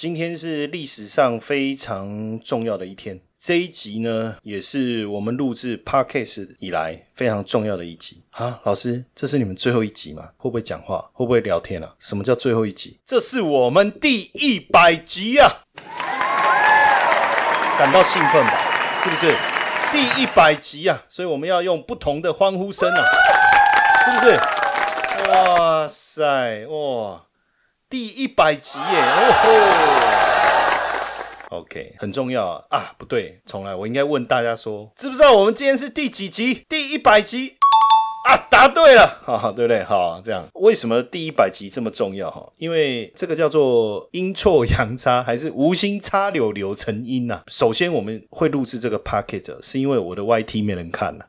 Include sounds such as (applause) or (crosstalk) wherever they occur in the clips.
今天是历史上非常重要的一天，这一集呢，也是我们录制 Podcast 以来非常重要的一集啊。老师，这是你们最后一集吗？会不会讲话？会不会聊天啊？什么叫最后一集？这是我们第一百集啊！感到兴奋吧？是不是？第一百集啊！所以我们要用不同的欢呼声啊！是不是？哇塞，哇！第一百集耶！哦吼，OK，很重要啊！啊，不对，重来，我应该问大家说，知不知道我们今天是第几集？第一百集啊！答对了，哈哈，对不对？好，这样为什么第一百集这么重要？哈，因为这个叫做阴错阳差，还是无心插柳柳成荫呐？首先，我们会录制这个 packet，是因为我的 YT 没人看了，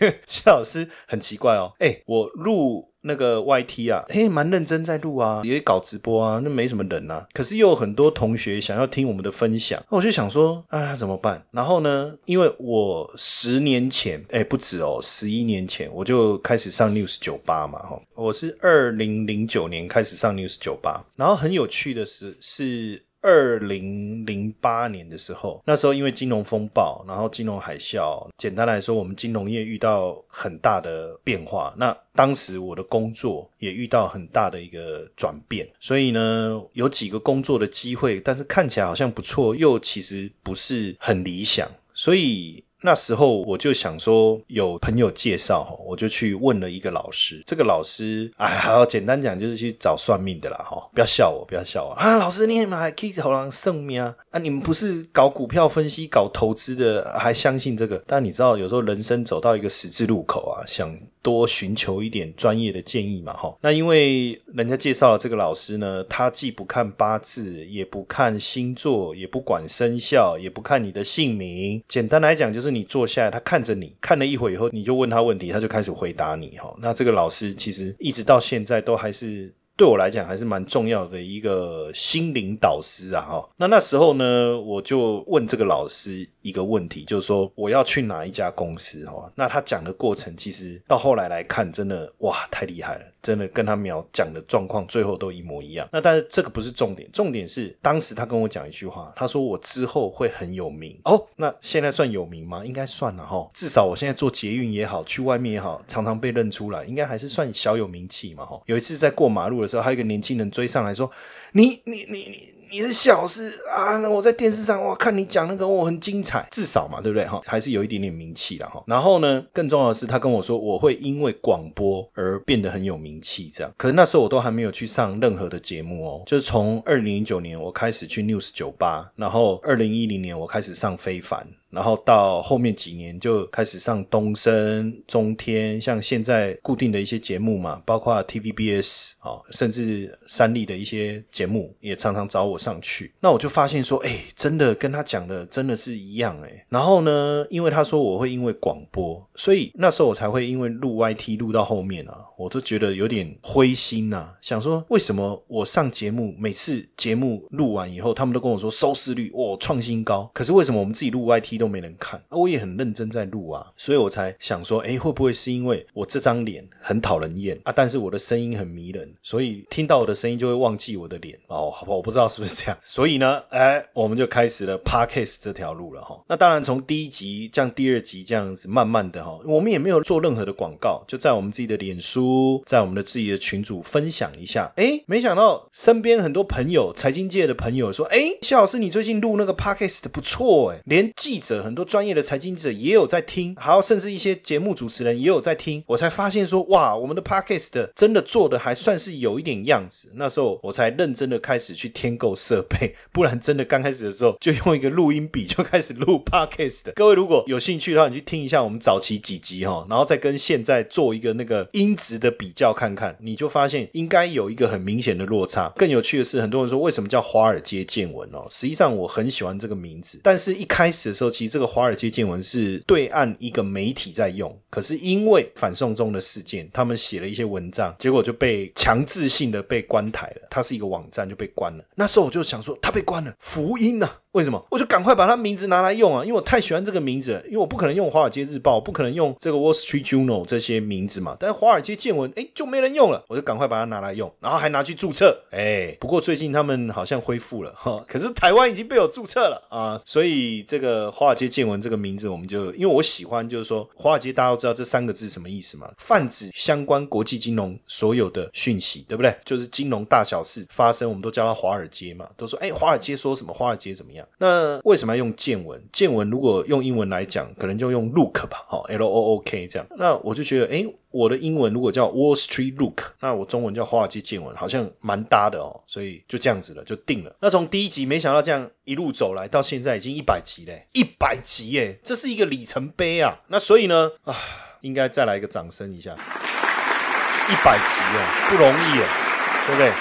因为谢老师很奇怪哦，(laughs) 哎，我录。那个 YT 啊，嘿，蛮认真在录啊，也搞直播啊，那没什么人啊。可是又有很多同学想要听我们的分享，我就想说，啊，怎么办？然后呢，因为我十年前，哎，不止哦，十一年前我就开始上 News 酒吧嘛，哈，我是二零零九年开始上 News 酒吧，然后很有趣的是是。二零零八年的时候，那时候因为金融风暴，然后金融海啸，简单来说，我们金融业遇到很大的变化。那当时我的工作也遇到很大的一个转变，所以呢，有几个工作的机会，但是看起来好像不错，又其实不是很理想，所以。那时候我就想说，有朋友介绍我就去问了一个老师。这个老师，哎，好简单讲，就是去找算命的啦，哈，不要笑我，不要笑我啊！老师，你们还可以投狼算命啊？啊，你们不是搞股票分析、搞投资的，还相信这个？但你知道，有时候人生走到一个十字路口啊，想。多寻求一点专业的建议嘛，哈。那因为人家介绍了这个老师呢，他既不看八字，也不看星座，也不管生肖，也不看你的姓名。简单来讲，就是你坐下来，他看着你，看了一会以后，你就问他问题，他就开始回答你，哈。那这个老师其实一直到现在都还是。对我来讲还是蛮重要的一个心灵导师啊，哈。那那时候呢，我就问这个老师一个问题，就是说我要去哪一家公司，哈。那他讲的过程，其实到后来来看，真的哇，太厉害了。真的跟他描讲的状况最后都一模一样。那但是这个不是重点，重点是当时他跟我讲一句话，他说我之后会很有名哦。那现在算有名吗？应该算了哈。至少我现在做捷运也好，去外面也好，常常被认出来，应该还是算小有名气嘛哈。有一次在过马路的时候，还有一个年轻人追上来说：“你你你你。”你也是小事啊！那我在电视上哇，看你讲那个我很精彩，至少嘛，对不对哈？还是有一点点名气的哈。然后呢，更重要的是，他跟我说我会因为广播而变得很有名气，这样。可是那时候我都还没有去上任何的节目哦，就是从二零零九年我开始去 News 酒吧，然后二零一零年我开始上非凡。然后到后面几年就开始上东升、中天，像现在固定的一些节目嘛，包括 TVBS 啊，甚至三立的一些节目也常常找我上去。那我就发现说，哎，真的跟他讲的真的是一样哎。然后呢，因为他说我会因为广播，所以那时候我才会因为录 YT 录到后面啊，我都觉得有点灰心呐，想说为什么我上节目，每次节目录完以后，他们都跟我说收视率哇创新高，可是为什么我们自己录 YT？都没人看，我也很认真在录啊，所以我才想说，哎，会不会是因为我这张脸很讨人厌啊？但是我的声音很迷人，所以听到我的声音就会忘记我的脸哦。好吧，我不知道是不是这样。(laughs) 所以呢，哎，我们就开始了 Parkcase 这条路了哈。那当然，从第一集这样，第二集这样子，慢慢的哈，我们也没有做任何的广告，就在我们自己的脸书，在我们的自己的群组分享一下。哎，没想到身边很多朋友，财经界的朋友说，哎，谢老师，你最近录那个 Parkcase 的不错哎，连记者。很多专业的财经记者也有在听，还有甚至一些节目主持人也有在听，我才发现说，哇，我们的 podcast 真的做的还算是有一点样子。那时候我才认真的开始去添购设备，不然真的刚开始的时候就用一个录音笔就开始录 podcast。各位如果有兴趣的话，你去听一下我们早期几集哈，然后再跟现在做一个那个音质的比较看看，你就发现应该有一个很明显的落差。更有趣的是，很多人说为什么叫华尔街见闻哦？实际上我很喜欢这个名字，但是一开始的时候，其这个华尔街见闻是对岸一个媒体在用，可是因为反送中的事件，他们写了一些文章，结果就被强制性的被关台了。它是一个网站就被关了。那时候我就想说，它被关了，福音呐！为什么？我就赶快把它名字拿来用啊，因为我太喜欢这个名字了。因为我不可能用《华尔街日报》，不可能用这个《Wall Street Journal》这些名字嘛。但是《华尔街见闻》哎就没人用了，我就赶快把它拿来用，然后还拿去注册。哎，不过最近他们好像恢复了哈，可是台湾已经被我注册了啊，所以这个《华华尔街见闻》这个名字我们就因为我喜欢，就是说华尔街大家都知道这三个字什么意思嘛，泛指相关国际金融所有的讯息，对不对？就是金融大小事发生，我们都叫它华尔街嘛，都说哎华尔街说什么，华尔街怎么样？那为什么要用见闻？见闻如果用英文来讲，可能就用 look 吧，好，L O O K 这样。那我就觉得，哎，我的英文如果叫 Wall Street Look，那我中文叫华尔街见闻，好像蛮搭的哦，所以就这样子了，就定了。那从第一集没想到这样一路走来，到现在已经一百集嘞，一百集耶，这是一个里程碑啊。那所以呢，啊，应该再来一个掌声一下，一百集啊，不容易啊，对不对？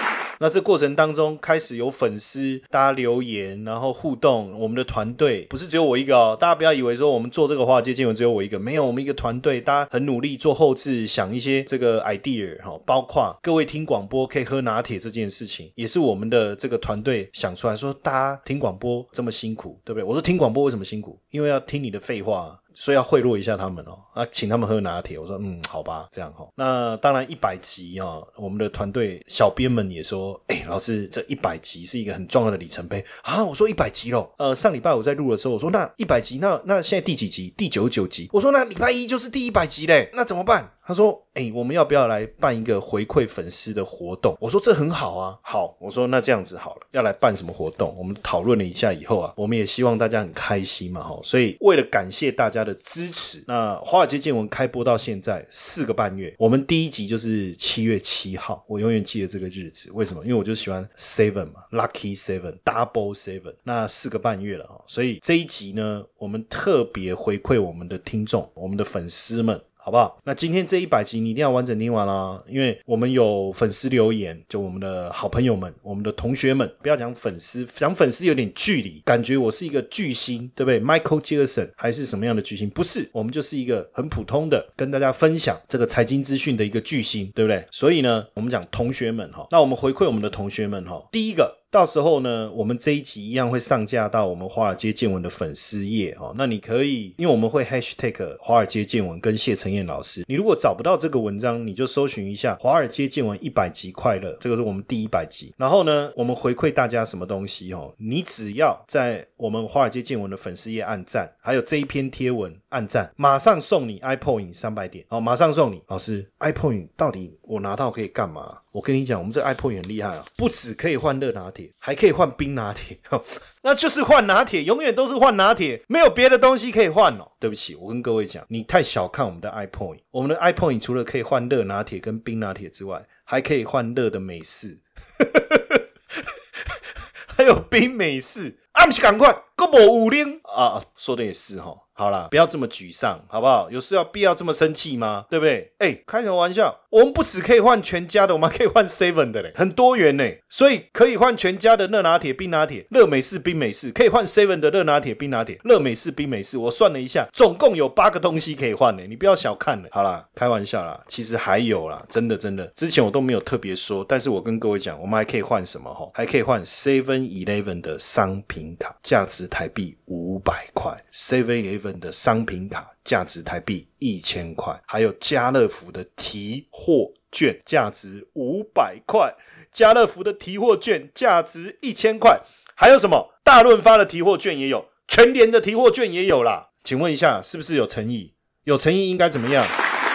那这过程当中，开始有粉丝大家留言，然后互动。我们的团队不是只有我一个哦，大家不要以为说我们做这个华尔街见闻只有我一个，没有，我们一个团队，大家很努力做后置，想一些这个 idea 哈，包括各位听广播可以喝拿铁这件事情，也是我们的这个团队想出来说，大家听广播这么辛苦，对不对？我说听广播为什么辛苦？因为要听你的废话。所以要贿赂一下他们哦，啊，请他们喝拿铁。我说，嗯，好吧，这样哈。那当然一百集哦，我们的团队小编们也说，哎，老师，这一百集是一个很重要的里程碑啊。我说一百集喽，呃，上礼拜我在录的时候，我说那一百集，那那现在第几集？第九九集。我说那礼拜一就是第一百集嘞，那怎么办？他说：“哎，我们要不要来办一个回馈粉丝的活动？”我说：“这很好啊，好。”我说：“那这样子好了，要来办什么活动？”我们讨论了一下以后啊，我们也希望大家很开心嘛，哈。所以为了感谢大家的支持，那华尔街见闻开播到现在四个半月，我们第一集就是七月七号，我永远记得这个日子。为什么？因为我就喜欢 seven 嘛，lucky seven，double seven。那四个半月了啊，所以这一集呢，我们特别回馈我们的听众，我们的粉丝们。好不好？那今天这一百集你一定要完整听完啦，因为我们有粉丝留言，就我们的好朋友们、我们的同学们，不要讲粉丝，讲粉丝有点距离，感觉我是一个巨星，对不对？Michael Jackson 还是什么样的巨星？不是，我们就是一个很普通的，跟大家分享这个财经资讯的一个巨星，对不对？所以呢，我们讲同学们哈，那我们回馈我们的同学们哈，第一个。到时候呢，我们这一集一样会上架到我们华尔街见闻的粉丝页哦。那你可以，因为我们会 hashtag 华尔街见闻跟谢承彦老师。你如果找不到这个文章，你就搜寻一下华尔街见闻一百集快乐，这个是我们第一百集。然后呢，我们回馈大家什么东西哦？你只要在我们华尔街见闻的粉丝页按赞，还有这一篇贴文按赞，马上送你 iPod 三百点哦，马上送你。老师，iPod 到底我拿到可以干嘛？我跟你讲，我们这 iPod 很厉害啊，不止可以换热拿铁，还可以换冰拿铁，(laughs) 那就是换拿铁，永远都是换拿铁，没有别的东西可以换哦。对不起，我跟各位讲，你太小看我们的 iPod，我们的 iPod 除了可以换热拿铁跟冰拿铁之外，还可以换热的美式，(laughs) 还有冰美式，啊不是赶快，够无五零啊，说的也是哈。好了，不要这么沮丧，好不好？有事要必要这么生气吗？对不对？哎，开什么玩笑？我们不只可以换全家的，我们还可以换 seven 的嘞，很多元呢。所以可以换全家的热拿铁、冰拿铁、热美式、冰美式，可以换 seven 的热拿铁、冰拿铁、热美式、冰美式。我算了一下，总共有八个东西可以换呢。你不要小看了。好啦，开玩笑啦，其实还有啦，真的真的，之前我都没有特别说，但是我跟各位讲，我们还可以换什么哈？还可以换 seven eleven 的商品卡，价值台币五百块。seven eleven 的商品卡价值台币一千块，还有家乐福的提货券价值五百块，家乐福的提货券价值一千块，还有什么？大润发的提货券也有，全联的提货券也有啦。请问一下，是不是有诚意？有诚意应该怎么样？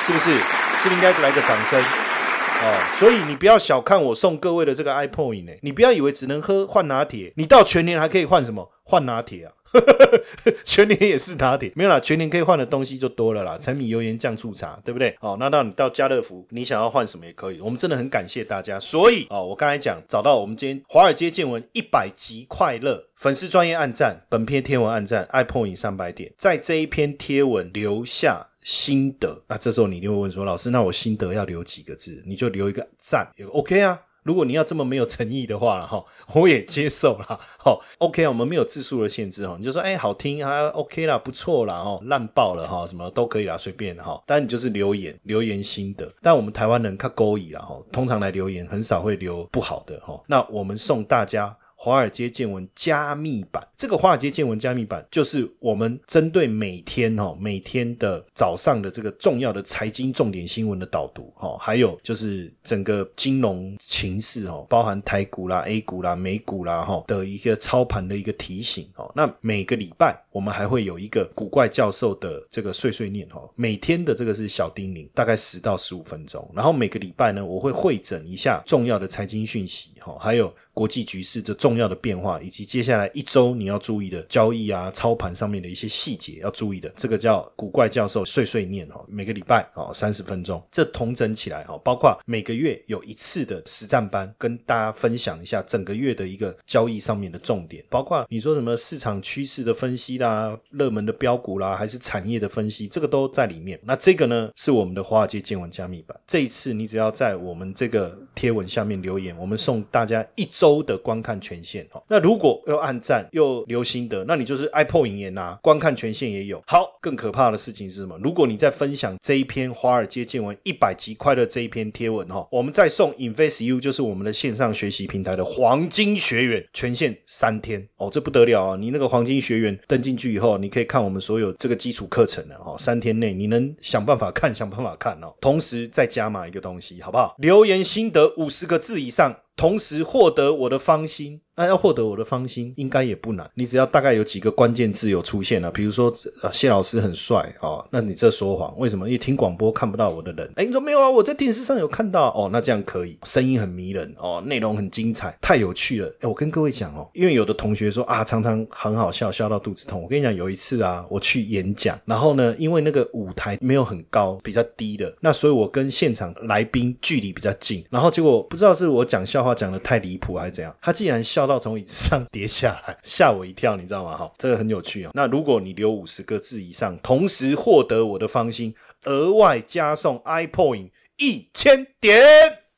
是不是？是不是应该来个掌声？哦，所以你不要小看我送各位的这个 iPod 呢，你不要以为只能喝换拿铁，你到全年还可以换什么？换拿铁啊！(laughs) 全年也是拿铁，没有啦，全年可以换的东西就多了啦，柴米油盐酱醋茶，对不对？哦，那到你到家乐福，你想要换什么也可以。我们真的很感谢大家，所以哦，我刚才讲找到我们今天华尔街见闻一百集快乐粉丝专业暗赞，本篇贴文暗赞，iPhone 三百点，在这一篇贴文留下心得。那这时候你一定会问说，老师，那我心得要留几个字？你就留一个赞，OK 啊。如果你要这么没有诚意的话了哈，我也接受了。(laughs) 哈，OK 啊，我们没有字数的限制哈，你就说哎好听啊，OK 啦，不错啦，哦烂爆了哈，什么都可以啦，随便哈。但你就是留言留言心得，但我们台湾人看勾引了哈，通常来留言很少会留不好的哈。那我们送大家。华尔街见闻加密版，这个华尔街见闻加密版就是我们针对每天哈每天的早上的这个重要的财经重点新闻的导读哈，还有就是整个金融情势哈，包含台股啦、A 股啦、美股啦哈的一个操盘的一个提醒哦。那每个礼拜我们还会有一个古怪教授的这个碎碎念哈，每天的这个是小叮咛，大概十到十五分钟。然后每个礼拜呢，我会会诊一下重要的财经讯息哈，还有国际局势的重。重要的变化，以及接下来一周你要注意的交易啊、操盘上面的一些细节要注意的，这个叫古怪教授碎碎念哦。每个礼拜哦三十分钟，这同整起来哦，包括每个月有一次的实战班，跟大家分享一下整个月的一个交易上面的重点，包括你说什么市场趋势的分析啦、热门的标股啦，还是产业的分析，这个都在里面。那这个呢是我们的华尔街见闻加密版。这一次你只要在我们这个贴文下面留言，我们送大家一周的观看权。权限哦，那如果又按赞又留心得，那你就是 iPod 影言呐，观看权限也有。好，更可怕的事情是什么？如果你在分享这一篇华尔街见闻一百集快乐这一篇贴文哈，我们再送 InvestU，就是我们的线上学习平台的黄金学员权限三天哦，这不得了啊！你那个黄金学员登进去以后，你可以看我们所有这个基础课程的哦，三天内你能想办法看，想办法看哦，同时再加码一个东西，好不好？留言心得五十个字以上。同时获得我的芳心，那要获得我的芳心应该也不难。你只要大概有几个关键字有出现了，比如说谢老师很帅哦，那你这说谎，为什么？因为听广播看不到我的人。哎，你说没有啊？我在电视上有看到哦，那这样可以，声音很迷人哦，内容很精彩，太有趣了。哎，我跟各位讲哦，因为有的同学说啊，常常很好笑，笑到肚子痛。我跟你讲，有一次啊，我去演讲，然后呢，因为那个舞台没有很高，比较低的，那所以我跟现场来宾距离比较近，然后结果不知道是我讲笑。话讲的太离谱还是怎样？他竟然笑到从椅子上跌下来，吓我一跳，你知道吗？哈，这个很有趣啊。那如果你留五十个字以上，同时获得我的芳心，额外加送 iPoint 一千点，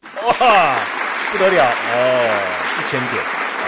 哇，不得了哦，一千点啊！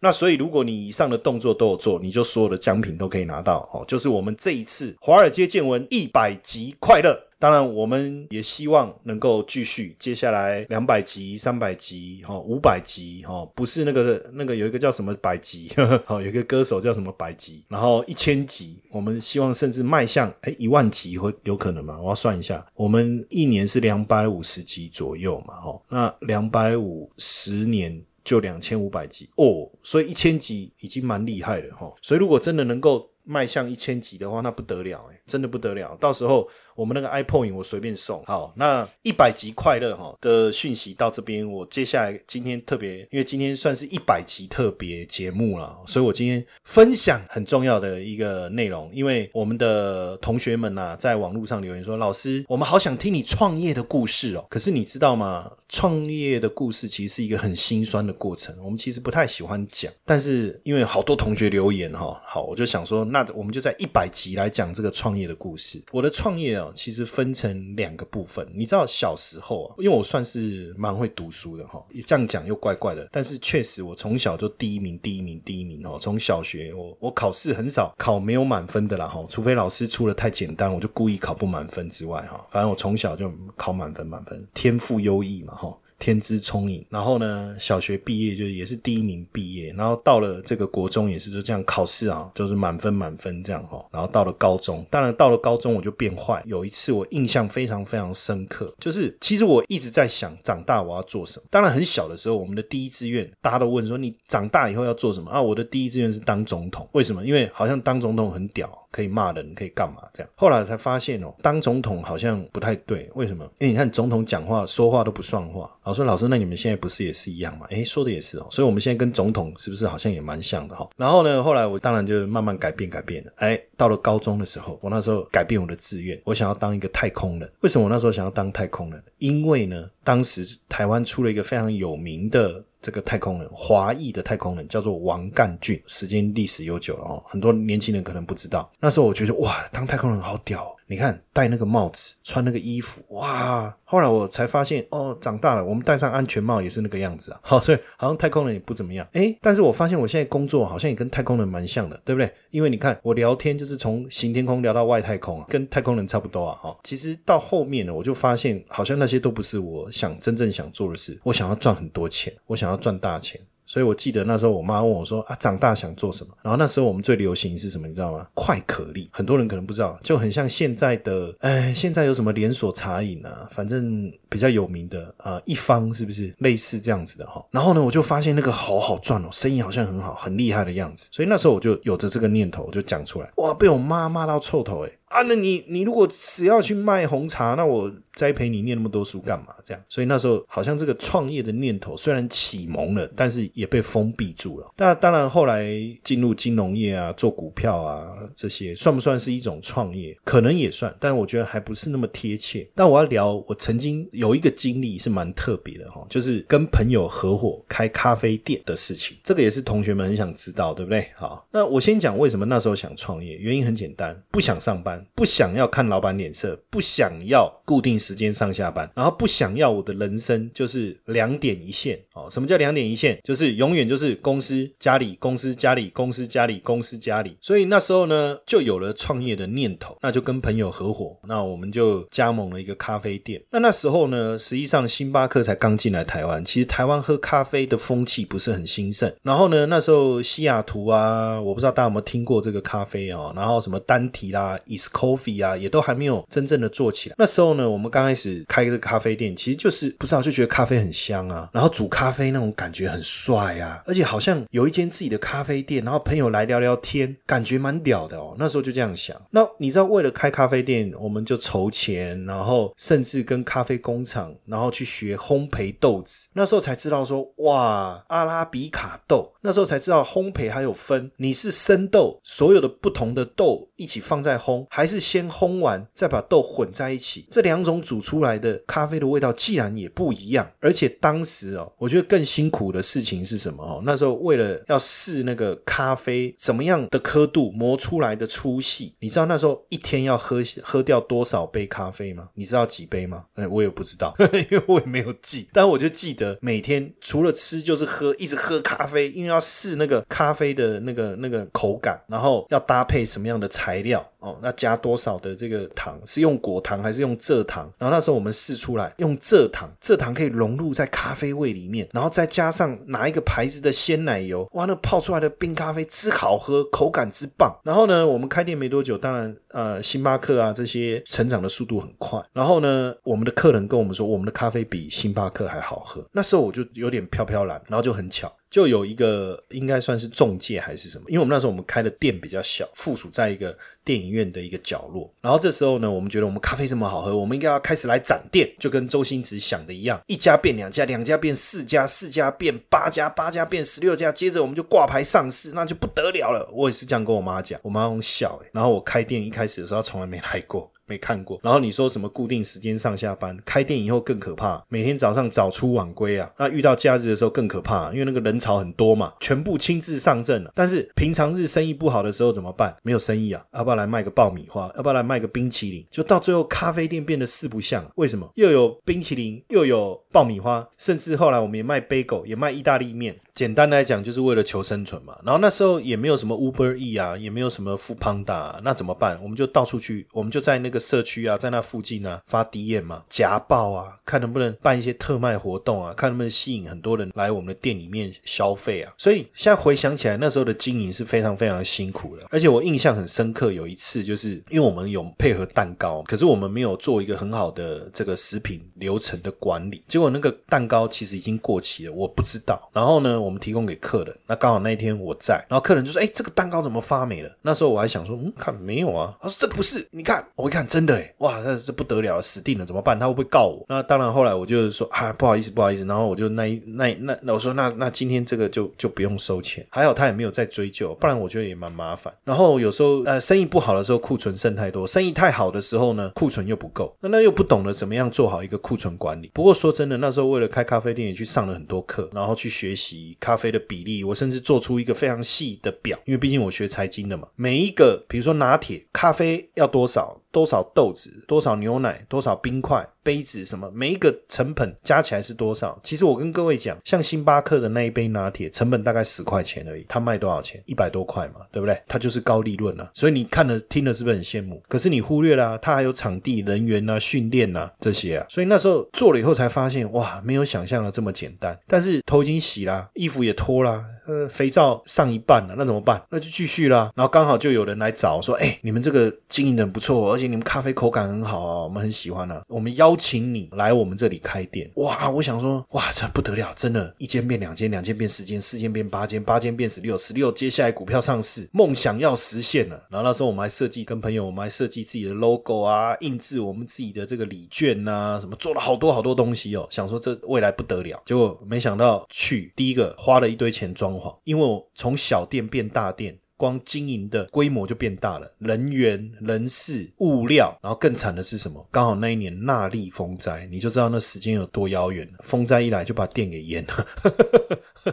那所以如果你以上的动作都有做，你就所有的奖品都可以拿到哦。就是我们这一次华尔街见闻一百集快乐。当然，我们也希望能够继续接下来两百集、三百集、哈五百集，哈不是那个那个有一个叫什么百集，好 (laughs) 有一个歌手叫什么百集，然后一千集，我们希望甚至迈向哎一万集会有可能吗？我要算一下，我们一年是两百五十集左右嘛，哈那两百五十年就两千五百集哦，所以一千集已经蛮厉害了哈，所以如果真的能够迈向一千集的话，那不得了哎。真的不得了，到时候我们那个 ipone 我随便送。好，那一百集快乐哈的讯息到这边，我接下来今天特别，因为今天算是一百集特别节目了，所以我今天分享很重要的一个内容。因为我们的同学们呐，在网络上留言说，老师，我们好想听你创业的故事哦。可是你知道吗？创业的故事其实是一个很心酸的过程，我们其实不太喜欢讲。但是因为好多同学留言哈，好，我就想说，那我们就在一百集来讲这个创。业的故事，我的创业啊，其实分成两个部分。你知道小时候啊，因为我算是蛮会读书的哈，这样讲又怪怪的，但是确实我从小就第一名，第一名，第一名哦。从小学我我考试很少考没有满分的啦哈，除非老师出的太简单，我就故意考不满分之外哈，反正我从小就考满分，满分，天赋优异嘛哈。天资聪颖，然后呢，小学毕业就也是第一名毕业，然后到了这个国中也是就这样考试啊，就是满分满分这样哈，然后到了高中，当然到了高中我就变坏。有一次我印象非常非常深刻，就是其实我一直在想长大我要做什么。当然很小的时候，我们的第一志愿大家都问说你长大以后要做什么啊？我的第一志愿是当总统，为什么？因为好像当总统很屌。可以骂人，可以干嘛？这样后来才发现哦，当总统好像不太对。为什么？因为你看总统讲话说话都不算话，然后说老师，那你们现在不是也是一样吗？诶，说的也是哦，所以我们现在跟总统是不是好像也蛮像的哈？然后呢，后来我当然就慢慢改变改变了。哎，到了高中的时候，我那时候改变我的志愿，我想要当一个太空人。为什么我那时候想要当太空人？因为呢，当时台湾出了一个非常有名的。这个太空人，华裔的太空人叫做王干俊，时间历史悠久了哦，很多年轻人可能不知道。那时候我觉得哇，当太空人好屌。你看，戴那个帽子，穿那个衣服，哇！后来我才发现，哦，长大了，我们戴上安全帽也是那个样子啊。(laughs) 好，所以好像太空人也不怎么样。诶，但是我发现我现在工作好像也跟太空人蛮像的，对不对？因为你看，我聊天就是从行天空聊到外太空啊，跟太空人差不多啊。哈，其实到后面呢，我就发现，好像那些都不是我想真正想做的事。我想要赚很多钱，我想要赚大钱。所以我记得那时候我妈问我说：“啊，长大想做什么？”然后那时候我们最流行是什么？你知道吗？快可力，很多人可能不知道，就很像现在的，哎，现在有什么连锁茶饮啊？反正比较有名的呃，一方是不是类似这样子的哈？然后呢，我就发现那个好好赚哦，生意好像很好，很厉害的样子。所以那时候我就有着这个念头，就讲出来。哇，被我妈骂到臭头诶啊，那你你如果只要去卖红茶，那我栽培你念那么多书干嘛？这样，所以那时候好像这个创业的念头虽然启蒙了，但是也被封闭住了。那当然，后来进入金融业啊，做股票啊，这些算不算是一种创业？可能也算，但我觉得还不是那么贴切。但我要聊，我曾经有一个经历是蛮特别的哈，就是跟朋友合伙开咖啡店的事情。这个也是同学们很想知道，对不对？好，那我先讲为什么那时候想创业，原因很简单，不想上班。不想要看老板脸色，不想要固定时间上下班，然后不想要我的人生就是两点一线哦。什么叫两点一线？就是永远就是公司家里，公司家里，公司家里，公司家里。所以那时候呢，就有了创业的念头，那就跟朋友合伙，那我们就加盟了一个咖啡店。那那时候呢，实际上星巴克才刚进来台湾，其实台湾喝咖啡的风气不是很兴盛。然后呢，那时候西雅图啊，我不知道大家有没有听过这个咖啡哦，然后什么单体啦，is coffee 啊，也都还没有真正的做起来。那时候呢，我们刚开始开个咖啡店，其实就是不知道就觉得咖啡很香啊，然后煮咖啡那种感觉很帅啊，而且好像有一间自己的咖啡店，然后朋友来聊聊天，感觉蛮屌的哦。那时候就这样想。那你知道，为了开咖啡店，我们就筹钱，然后甚至跟咖啡工厂，然后去学烘焙豆子。那时候才知道说，哇，阿拉比卡豆。那时候才知道烘焙还有分，你是生豆，所有的不同的豆一起放在烘，还是先烘完再把豆混在一起，这两种煮出来的咖啡的味道既然也不一样，而且当时哦，我觉得更辛苦的事情是什么哦？那时候为了要试那个咖啡怎么样的刻度磨出来的粗细，你知道那时候一天要喝喝掉多少杯咖啡吗？你知道几杯吗？哎，我也不知知道，(laughs) 因为我也没有记，但我就记得每天除了吃就是喝，一直喝咖啡，因为。要试那个咖啡的那个那个口感，然后要搭配什么样的材料哦？那加多少的这个糖？是用果糖还是用蔗糖？然后那时候我们试出来用蔗糖，蔗糖可以融入在咖啡味里面，然后再加上哪一个牌子的鲜奶油，哇，那泡出来的冰咖啡之好喝，口感之棒。然后呢，我们开店没多久，当然呃，星巴克啊这些成长的速度很快。然后呢，我们的客人跟我们说，我们的咖啡比星巴克还好喝。那时候我就有点飘飘然，然后就很巧。就有一个应该算是中介还是什么，因为我们那时候我们开的店比较小，附属在一个电影院的一个角落。然后这时候呢，我们觉得我们咖啡这么好喝，我们应该要开始来展店，就跟周星驰想的一样，一家变两家，两家变四家，四家变八家，八家变十六家，接着我们就挂牌上市，那就不得了了。我也是这样跟我妈讲，我妈用笑诶。然后我开店一开始的时候，从来没来过。没看过，然后你说什么固定时间上下班？开店以后更可怕，每天早上早出晚归啊！那遇到假日的时候更可怕，因为那个人潮很多嘛，全部亲自上阵了。但是平常日生意不好的时候怎么办？没有生意啊，要不要来卖个爆米花？要不要来卖个冰淇淋？就到最后咖啡店变得四不像，为什么？又有冰淇淋，又有爆米花，甚至后来我们也卖杯狗，也卖意大利面。简单来讲，就是为了求生存嘛。然后那时候也没有什么 Uber E 啊，也没有什么富胖达，那怎么办？我们就到处去，我们就在那个社区啊，在那附近啊发 DM 嘛，夹报啊，看能不能办一些特卖活动啊，看能不能吸引很多人来我们的店里面消费啊。所以现在回想起来，那时候的经营是非常非常辛苦的。而且我印象很深刻，有一次就是因为我们有配合蛋糕，可是我们没有做一个很好的这个食品流程的管理，结果那个蛋糕其实已经过期了，我不知道。然后呢？我们提供给客人，那刚好那一天我在，然后客人就说：“哎，这个蛋糕怎么发霉了？”那时候我还想说：“嗯，看没有啊。”他说：“这个不是，你看。”我一看真的哎，哇，那这不得了，死定了，怎么办？他会不会告我？那当然，后来我就说啊，不好意思，不好意思。然后我就那一那那那我说那那今天这个就就不用收钱，还好他也没有再追究，不然我觉得也蛮麻烦。然后有时候呃生意不好的时候库存剩太多，生意太好的时候呢库存又不够，那那又不懂得怎么样做好一个库存管理。不过说真的，那时候为了开咖啡店也去上了很多课，然后去学习咖啡的比例，我甚至做出一个非常细的表，因为毕竟我学财经的嘛，每一个比如说拿铁咖啡要多少。多少豆子，多少牛奶，多少冰块，杯子什么，每一个成本加起来是多少？其实我跟各位讲，像星巴克的那一杯拿铁，成本大概十块钱而已，它卖多少钱？一百多块嘛，对不对？它就是高利润啊。所以你看了听了是不是很羡慕？可是你忽略了，它还有场地、人员啊、训练啊这些啊。所以那时候做了以后才发现，哇，没有想象的这么简单。但是头已经洗了，衣服也脱了。呃，肥皂上一半了，那怎么办？那就继续啦。然后刚好就有人来找说，哎，你们这个经营的不错，而且你们咖啡口感很好啊，我们很喜欢啊，我们邀邀请你来我们这里开店。哇，我想说，哇，这不得了，真的，一间变两间，两间变四间，四间变八间，八间变十六，十六接下来股票上市，梦想要实现了。然后那时候我们还设计跟朋友，我们还设计自己的 logo 啊，印制我们自己的这个礼券呐，什么做了好多好多东西哦，想说这未来不得了。结果没想到去第一个花了一堆钱装潢。因为我从小店变大店，光经营的规模就变大了，人员、人事、物料，然后更惨的是什么？刚好那一年纳利风灾，你就知道那时间有多遥远。风灾一来就把店给淹了，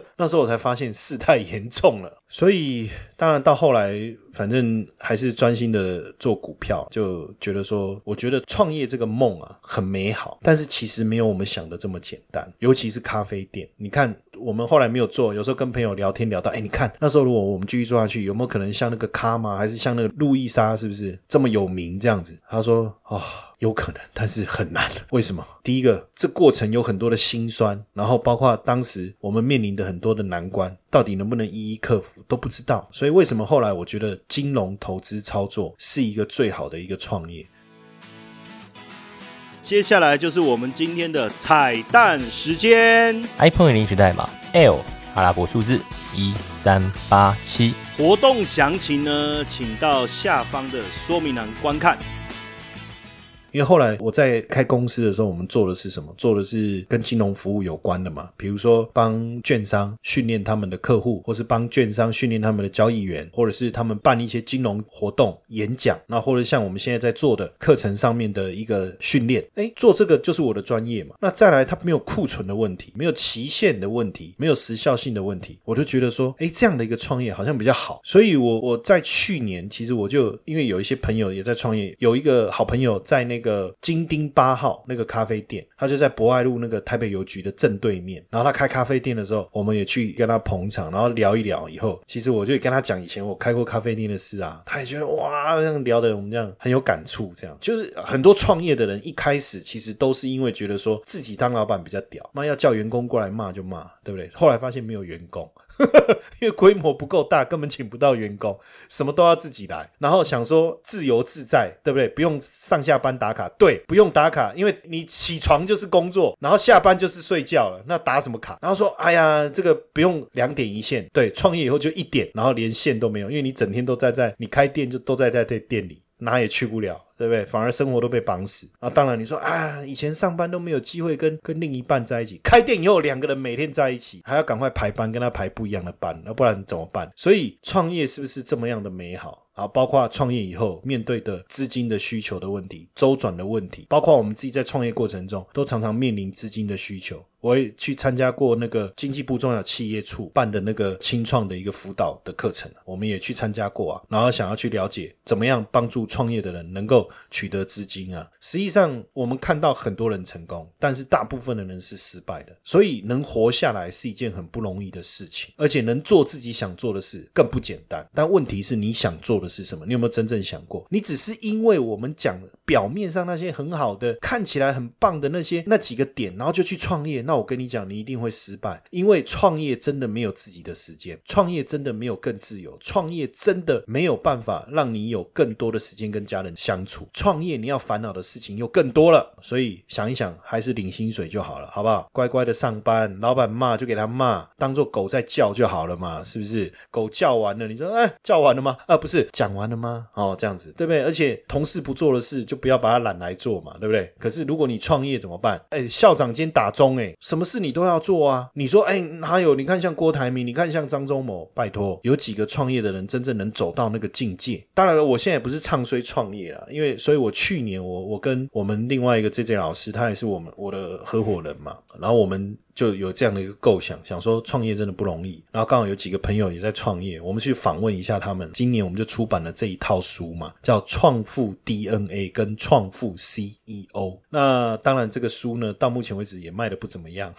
(laughs) 那时候我才发现事态严重了。所以当然到后来，反正还是专心的做股票，就觉得说，我觉得创业这个梦啊很美好，但是其实没有我们想的这么简单，尤其是咖啡店，你看。我们后来没有做，有时候跟朋友聊天聊到，哎，你看那时候如果我们继续做下去，有没有可能像那个卡玛，还是像那个路易莎，是不是这么有名这样子？他说啊，有可能，但是很难。为什么？第一个，这过程有很多的辛酸，然后包括当时我们面临的很多的难关，到底能不能一一克服都不知道。所以为什么后来我觉得金融投资操作是一个最好的一个创业？接下来就是我们今天的彩蛋时间，iPhone 领取代码 L 阿拉伯数字一三八七，活动详情呢，请到下方的说明栏观看。因为后来我在开公司的时候，我们做的是什么？做的是跟金融服务有关的嘛，比如说帮券商训练他们的客户，或是帮券商训练他们的交易员，或者是他们办一些金融活动、演讲，那或者像我们现在在做的课程上面的一个训练，哎，做这个就是我的专业嘛。那再来，它没有库存的问题，没有期限的问题，没有时效性的问题，我就觉得说，哎，这样的一个创业好像比较好。所以，我我在去年其实我就因为有一些朋友也在创业，有一个好朋友在那。那个金丁八号那个咖啡店，他就在博爱路那个台北邮局的正对面。然后他开咖啡店的时候，我们也去跟他捧场，然后聊一聊。以后其实我就跟他讲以前我开过咖啡店的事啊，他也觉得哇，这样聊的我们这样很有感触。这样就是很多创业的人一开始其实都是因为觉得说自己当老板比较屌，那要叫员工过来骂就骂，对不对？后来发现没有员工。因为规模不够大，根本请不到员工，什么都要自己来。然后想说自由自在，对不对？不用上下班打打卡，对，不用打卡，因为你起床就是工作，然后下班就是睡觉了，那打什么卡？然后说，哎呀，这个不用两点一线，对，创业以后就一点，然后连线都没有，因为你整天都在在，你开店就都在在在店里。哪也去不了，对不对？反而生活都被绑死啊！当然，你说啊，以前上班都没有机会跟跟另一半在一起，开店以后两个人每天在一起，还要赶快排班，跟他排不一样的班，那不然怎么办？所以创业是不是这么样的美好？啊，包括创业以后面对的资金的需求的问题、周转的问题，包括我们自己在创业过程中都常常面临资金的需求。我也去参加过那个经济部中小企业处办的那个清创的一个辅导的课程，我们也去参加过啊。然后想要去了解怎么样帮助创业的人能够取得资金啊。实际上，我们看到很多人成功，但是大部分的人是失败的。所以能活下来是一件很不容易的事情，而且能做自己想做的事更不简单。但问题是你想做的是什么？你有没有真正想过？你只是因为我们讲表面上那些很好的、看起来很棒的那些那几个点，然后就去创业？那我跟你讲，你一定会失败，因为创业真的没有自己的时间，创业真的没有更自由，创业真的没有办法让你有更多的时间跟家人相处。创业你要烦恼的事情又更多了，所以想一想，还是领薪水就好了，好不好？乖乖的上班，老板骂就给他骂，当做狗在叫就好了嘛，是不是？狗叫完了，你说哎，叫完了吗？啊，不是，讲完了吗？哦，这样子对不对？而且同事不做的事，就不要把它揽来做嘛，对不对？可是如果你创业怎么办？哎，校长今天打钟，哎，什么事你都要做啊？你说，哎，哪有？你看像郭台铭，你看像张忠谋，拜托，有几个创业的人真正能走到那个境界？当然了，我现在不是唱衰创业了，因为，所以我去年我我跟我们另外一个 J J 老师，他也是我们我的合伙人嘛，然后我们。就有这样的一个构想，想说创业真的不容易。然后刚好有几个朋友也在创业，我们去访问一下他们。今年我们就出版了这一套书嘛，叫《创富 DNA》跟《创富 CEO》。那当然，这个书呢，到目前为止也卖的不怎么样。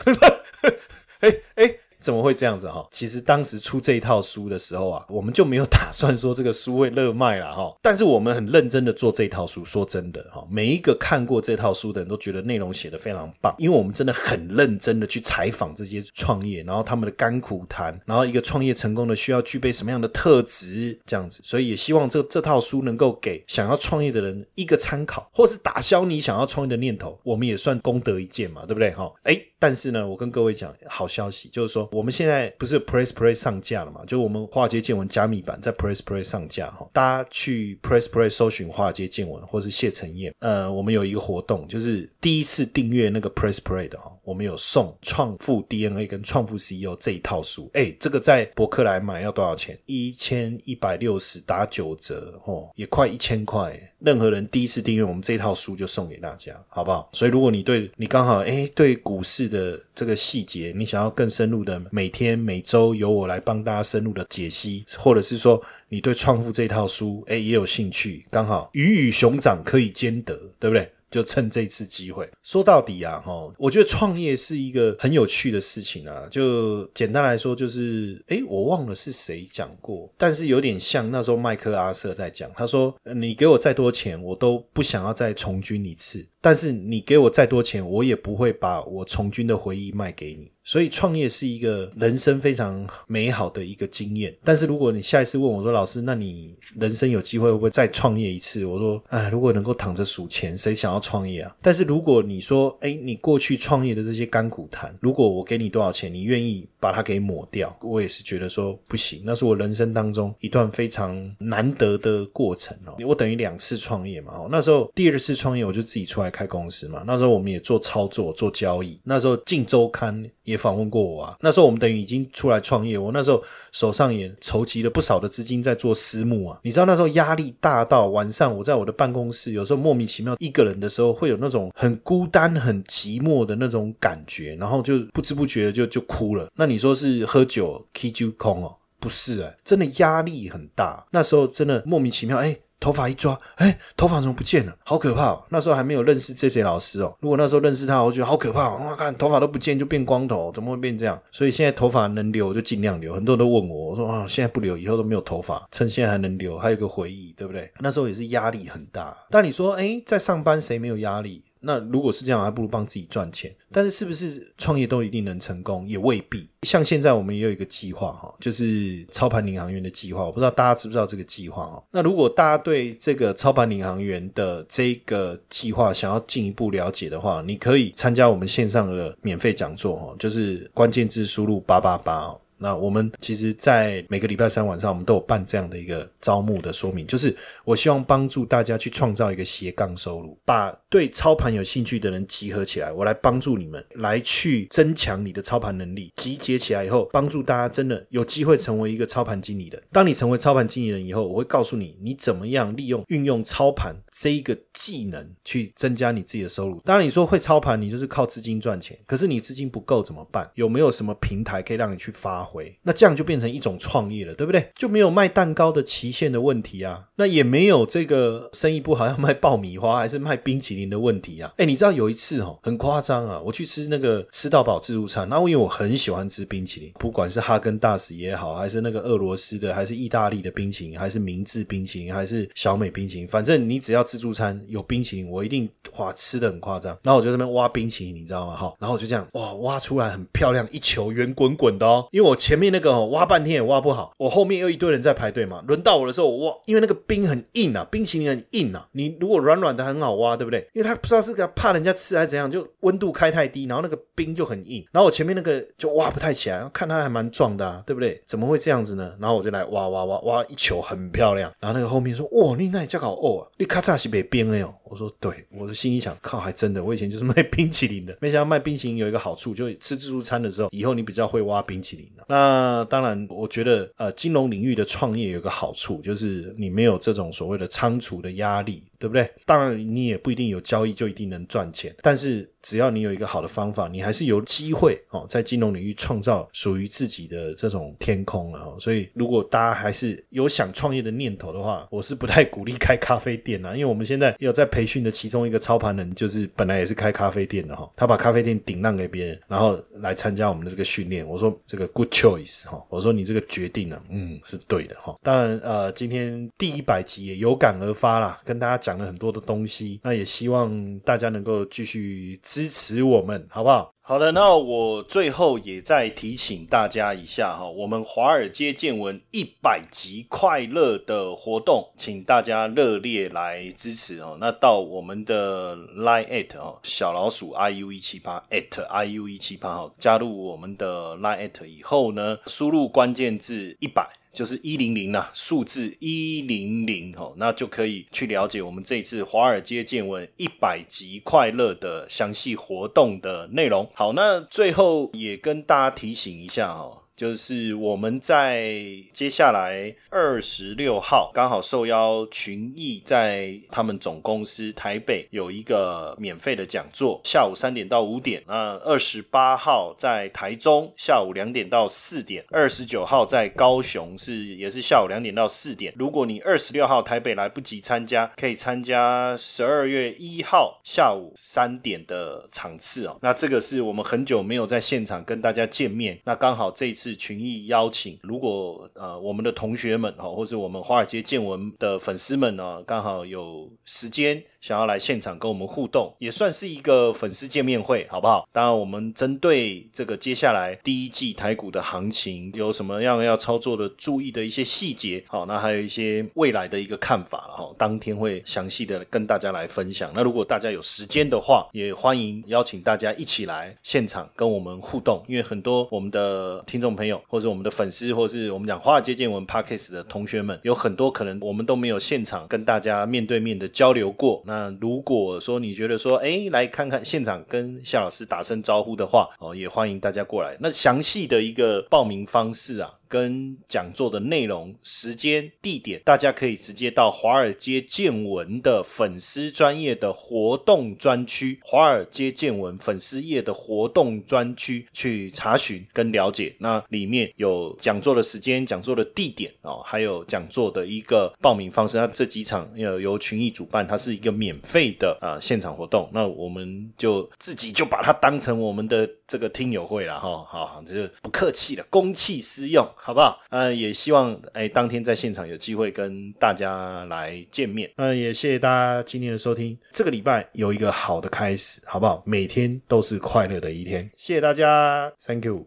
哎 (laughs) 哎。怎么会这样子哈？其实当时出这一套书的时候啊，我们就没有打算说这个书会热卖了哈。但是我们很认真的做这套书，说真的哈，每一个看过这套书的人都觉得内容写得非常棒，因为我们真的很认真的去采访这些创业，然后他们的甘苦谈，然后一个创业成功的需要具备什么样的特质这样子。所以也希望这这套书能够给想要创业的人一个参考，或是打消你想要创业的念头，我们也算功德一件嘛，对不对哈？哎。但是呢，我跟各位讲好消息，就是说我们现在不是 Press Play 上架了嘛？就我们华尔街见闻加密版在 Press Play 上架哈，大家去 Press Play 搜寻华尔街见闻或是谢承彦，呃，我们有一个活动，就是第一次订阅那个 Press Play 的哈，我们有送创富 DNA 跟创富 CEO 这一套书，哎，这个在博客来买要多少钱？一千一百六十打九折哦，也快一千块。任何人第一次订阅我们这套书就送给大家，好不好？所以如果你对你刚好哎对股市的这个细节，你想要更深入的每天每周由我来帮大家深入的解析，或者是说你对创富这套书哎也有兴趣，刚好鱼与熊掌可以兼得，对不对？就趁这次机会，说到底啊，哈，我觉得创业是一个很有趣的事情啊。就简单来说，就是，诶，我忘了是谁讲过，但是有点像那时候麦克阿瑟在讲，他说：“你给我再多钱，我都不想要再从军一次。”但是你给我再多钱，我也不会把我从军的回忆卖给你。所以创业是一个人生非常美好的一个经验。但是如果你下一次问我说：“老师，那你人生有机会会不会再创业一次？”我说：“哎，如果能够躺着数钱，谁想要创业啊？”但是如果你说：“哎，你过去创业的这些甘苦谈，如果我给你多少钱，你愿意把它给抹掉？”我也是觉得说不行。那是我人生当中一段非常难得的过程哦。我等于两次创业嘛。哦，那时候第二次创业我就自己出来。开公司嘛，那时候我们也做操作、做交易。那时候《镜周刊》也访问过我啊。那时候我们等于已经出来创业，我那时候手上也筹集了不少的资金在做私募啊。你知道那时候压力大到晚上，我在我的办公室，有时候莫名其妙一个人的时候，会有那种很孤单、很寂寞的那种感觉，然后就不知不觉就就哭了。那你说是喝酒 K 就空哦？不是哎，真的压力很大。那时候真的莫名其妙哎。头发一抓，哎，头发怎么不见了？好可怕！那时候还没有认识 J J 老师哦。如果那时候认识他，我觉得好可怕。哇，看头发都不见，就变光头，怎么会变这样？所以现在头发能留就尽量留。很多人都问我，我说啊，现在不留，以后都没有头发。趁现在还能留，还有个回忆，对不对？那时候也是压力很大。但你说，哎，在上班谁没有压力？那如果是这样，还不如帮自己赚钱。但是是不是创业都一定能成功，也未必。像现在我们也有一个计划哈，就是操盘领航员的计划。我不知道大家知不知道这个计划哦。那如果大家对这个操盘领航员的这个计划想要进一步了解的话，你可以参加我们线上的免费讲座哦，就是关键字输入八八八。那我们其实，在每个礼拜三晚上，我们都有办这样的一个招募的说明，就是我希望帮助大家去创造一个斜杠收入，把对操盘有兴趣的人集合起来，我来帮助你们，来去增强你的操盘能力。集结起来以后，帮助大家真的有机会成为一个操盘经理的。当你成为操盘经理人以后，我会告诉你，你怎么样利用运用操盘这一个技能去增加你自己的收入。当然，你说会操盘，你就是靠资金赚钱，可是你资金不够怎么办？有没有什么平台可以让你去发？回，那这样就变成一种创业了，对不对？就没有卖蛋糕的期限的问题啊，那也没有这个生意不好要卖爆米花还是卖冰淇淋的问题啊。哎，你知道有一次哦，很夸张啊，我去吃那个吃到饱自助餐，那因为我很喜欢吃冰淇淋，不管是哈根达斯也好，还是那个俄罗斯的，还是意大利的冰淇淋，还是明治冰淇淋，还是小美冰淇淋，反正你只要自助餐有冰淇淋，我一定哇吃的很夸张。然后我就这边挖冰淇淋，你知道吗？哈，然后我就这样哇挖出来很漂亮一球圆滚滚的哦，因为我前面那个挖半天也挖不好，我后面又一堆人在排队嘛，轮到我的时候我挖，因为那个冰很硬啊，冰淇淋很硬啊，你如果软软的很好挖，对不对？因为他不知道是怕人家吃还是怎样，就温度开太低，然后那个冰就很硬，然后我前面那个就挖不太起来，看他还蛮壮的啊，对不对？怎么会这样子呢？然后我就来挖挖挖挖一球很漂亮，然后那个后面说哇，你那叫搞哦啊，你咔嚓是被冰了哟。我说对，我的心里想靠，还真的，我以前就是卖 (laughs) 冰淇淋的，没想到卖冰淇淋有一个好处，就吃自助餐的时候，以后你比较会挖冰淇淋了。那当然，我觉得呃，金融领域的创业有个好处，就是你没有这种所谓的仓储的压力。对不对？当然，你也不一定有交易就一定能赚钱，但是只要你有一个好的方法，你还是有机会哦，在金融领域创造属于自己的这种天空了。所以，如果大家还是有想创业的念头的话，我是不太鼓励开咖啡店啊，因为我们现在有在培训的其中一个操盘人，就是本来也是开咖啡店的哈，他把咖啡店顶让给别人，然后来参加我们的这个训练。我说这个 good choice 哈，我说你这个决定呢，嗯，是对的哈。当然，呃，今天第一百集也有感而发啦，跟大家讲。讲了很多的东西，那也希望大家能够继续支持我们，好不好？好的，那我最后也再提醒大家一下哈，我们华尔街见闻一百集快乐的活动，请大家热烈来支持哦。那到我们的 line at 哦，小老鼠 iu 一七八 at iu 一七八哦，加入我们的 line at 以后呢，输入关键字一百。就是一零零呐，数字一零零哦，那就可以去了解我们这一次华尔街见闻一百集快乐的详细活动的内容。好，那最后也跟大家提醒一下哦。就是我们在接下来二十六号刚好受邀群益在他们总公司台北有一个免费的讲座，下午三点到五点。那二十八号在台中下午两点到四点，二十九号在高雄是也是下午两点到四点。如果你二十六号台北来不及参加，可以参加十二月一号下午三点的场次哦。那这个是我们很久没有在现场跟大家见面，那刚好这一次。群益邀请，如果呃我们的同学们哈，或是我们华尔街见闻的粉丝们呢，刚好有时间想要来现场跟我们互动，也算是一个粉丝见面会，好不好？当然，我们针对这个接下来第一季台股的行情，有什么样要操作的注意的一些细节，好，那还有一些未来的一个看法了哈。当天会详细的跟大家来分享。那如果大家有时间的话，也欢迎邀请大家一起来现场跟我们互动，因为很多我们的听众。朋友，或者我们的粉丝，或是我们讲华尔街见闻 Podcast 的同学们，有很多可能我们都没有现场跟大家面对面的交流过。那如果说你觉得说，哎，来看看现场跟夏老师打声招呼的话，哦，也欢迎大家过来。那详细的一个报名方式啊。跟讲座的内容、时间、地点，大家可以直接到华尔街见闻的粉丝专业的活动专区，华尔街见闻粉丝页的活动专区去查询跟了解。那里面有讲座的时间、讲座的地点哦，还有讲座的一个报名方式。那这几场由由群益主办，它是一个免费的啊现场活动。那我们就自己就把它当成我们的这个听友会了哈，好，这就不客气了，公器私用。好不好？嗯，也希望哎，当天在现场有机会跟大家来见面。嗯，也谢谢大家今天的收听。这个礼拜有一个好的开始，好不好？每天都是快乐的一天。谢谢大家，Thank you。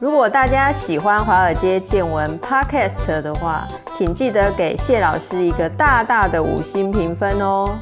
如果大家喜欢华尔街见闻 Podcast 的话，请记得给谢老师一个大大的五星评分哦。